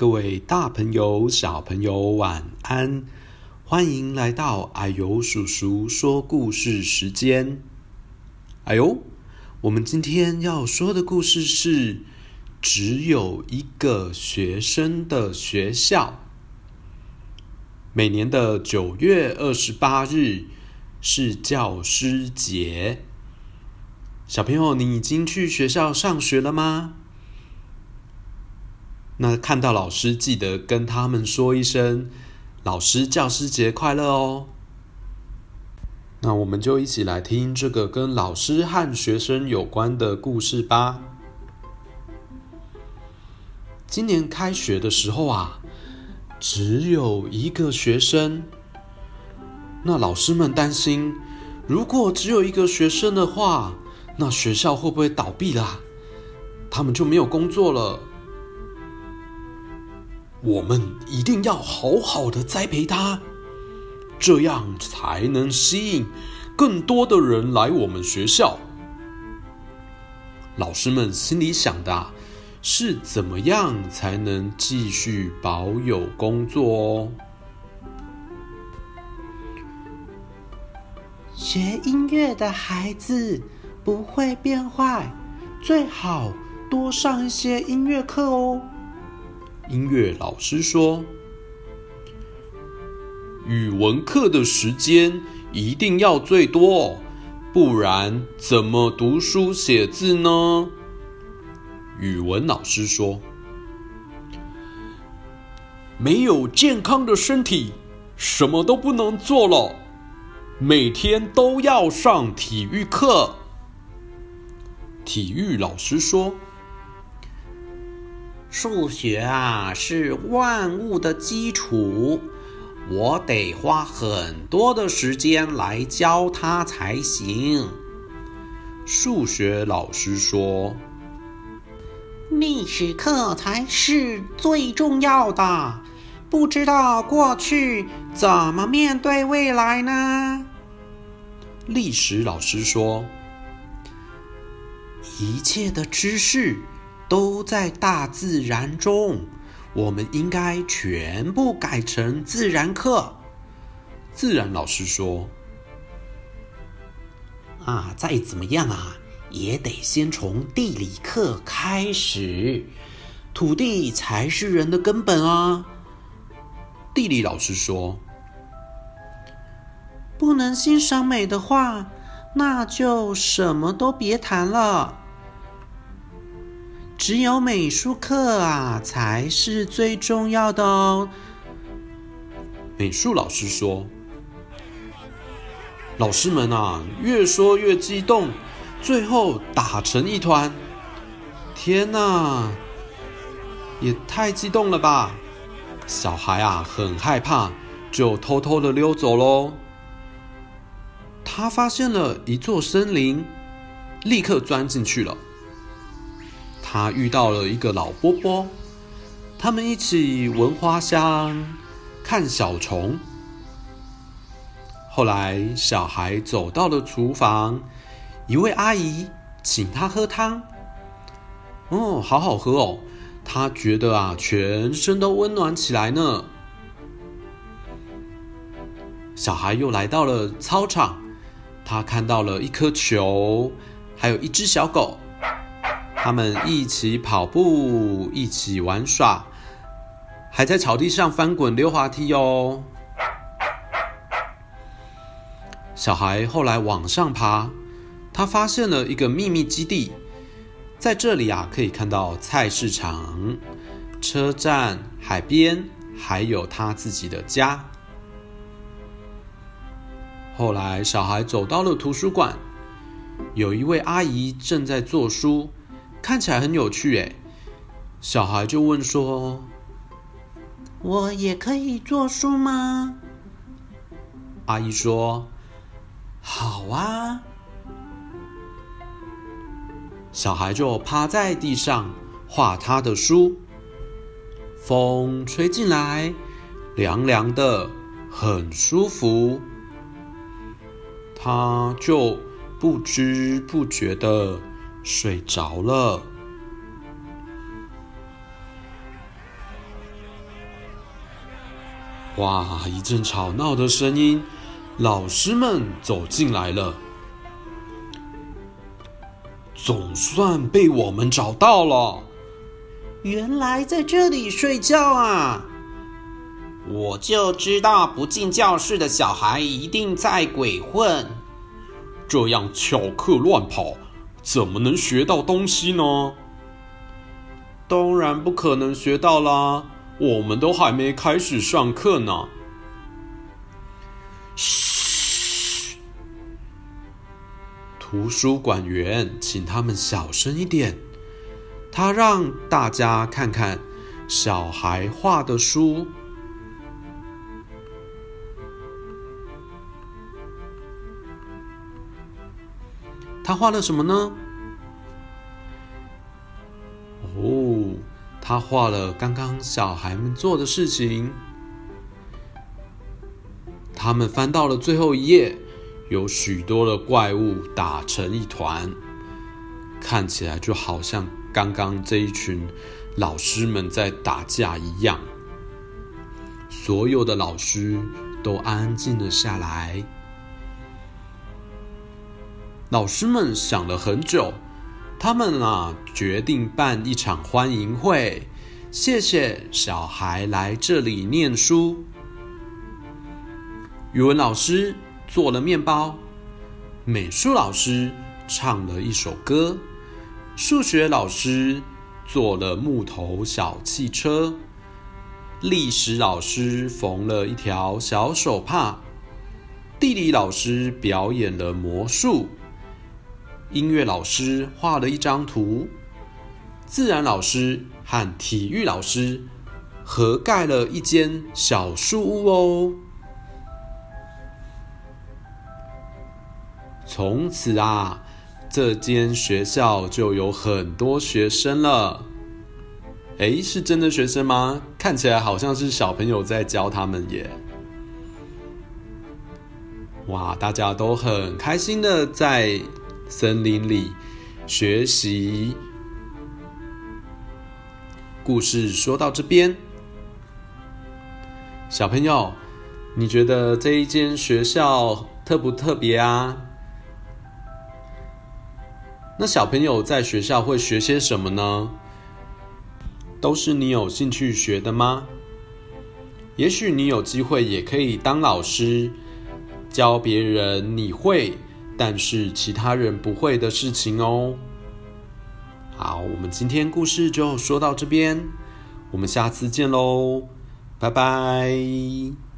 各位大朋友、小朋友，晚安！欢迎来到阿尤叔叔说故事时间。啊呦，我们今天要说的故事是只有一个学生的学校。每年的九月二十八日是教师节。小朋友，你已经去学校上学了吗？那看到老师，记得跟他们说一声“老师教师节快乐”哦。那我们就一起来听这个跟老师和学生有关的故事吧。今年开学的时候啊，只有一个学生。那老师们担心，如果只有一个学生的话，那学校会不会倒闭啦？他们就没有工作了。我们一定要好好的栽培他，这样才能吸引更多的人来我们学校。老师们心里想的是怎么样才能继续保有工作哦？学音乐的孩子不会变坏，最好多上一些音乐课哦。音乐老师说：“语文课的时间一定要最多，不然怎么读书写字呢？”语文老师说：“没有健康的身体，什么都不能做了，每天都要上体育课。”体育老师说。数学啊，是万物的基础，我得花很多的时间来教它才行。数学老师说：“历史课才是最重要的，不知道过去怎么面对未来呢？”历史老师说：“一切的知识。”都在大自然中，我们应该全部改成自然课。自然老师说：“啊，再怎么样啊，也得先从地理课开始。土地才是人的根本啊。”地理老师说：“不能欣赏美的话，那就什么都别谈了。”只有美术课啊，才是最重要的哦。美术老师说：“老师们啊，越说越激动，最后打成一团。天哪，也太激动了吧！小孩啊，很害怕，就偷偷的溜走喽。他发现了一座森林，立刻钻进去了。”他遇到了一个老伯伯，他们一起闻花香，看小虫。后来，小孩走到了厨房，一位阿姨请他喝汤。哦，好好喝哦！他觉得啊，全身都温暖起来呢。小孩又来到了操场，他看到了一颗球，还有一只小狗。他们一起跑步，一起玩耍，还在草地上翻滚溜滑梯哦。小孩后来往上爬，他发现了一个秘密基地，在这里啊，可以看到菜市场、车站、海边，还有他自己的家。后来，小孩走到了图书馆，有一位阿姨正在做书。看起来很有趣诶，小孩就问说：“我也可以做书吗？”阿姨说：“好啊。”小孩就趴在地上画他的书，风吹进来，凉凉的，很舒服。他就不知不觉的。睡着了。哇！一阵吵闹的声音，老师们走进来了。总算被我们找到了，原来在这里睡觉啊！我就知道不进教室的小孩一定在鬼混，这样翘课乱跑，怎么能学到东西呢？当然不可能学到啦，我们都还没开始上课呢。嘘，图书馆员请他们小声一点，他让大家看看小孩画的书。他画了什么呢？哦，他画了刚刚小孩们做的事情。他们翻到了最后一页，有许多的怪物打成一团，看起来就好像刚刚这一群老师们在打架一样。所有的老师都安静了下来。老师们想了很久，他们啊决定办一场欢迎会，谢谢小孩来这里念书。语文老师做了面包，美术老师唱了一首歌，数学老师做了木头小汽车，历史老师缝了一条小手帕，地理老师表演了魔术。音乐老师画了一张图，自然老师和体育老师合盖了一间小树屋哦。从此啊，这间学校就有很多学生了。诶，是真的学生吗？看起来好像是小朋友在教他们耶。哇，大家都很开心的在。森林里学习故事说到这边，小朋友，你觉得这一间学校特不特别啊？那小朋友在学校会学些什么呢？都是你有兴趣学的吗？也许你有机会也可以当老师，教别人你会。但是其他人不会的事情哦。好，我们今天故事就说到这边，我们下次见喽，拜拜。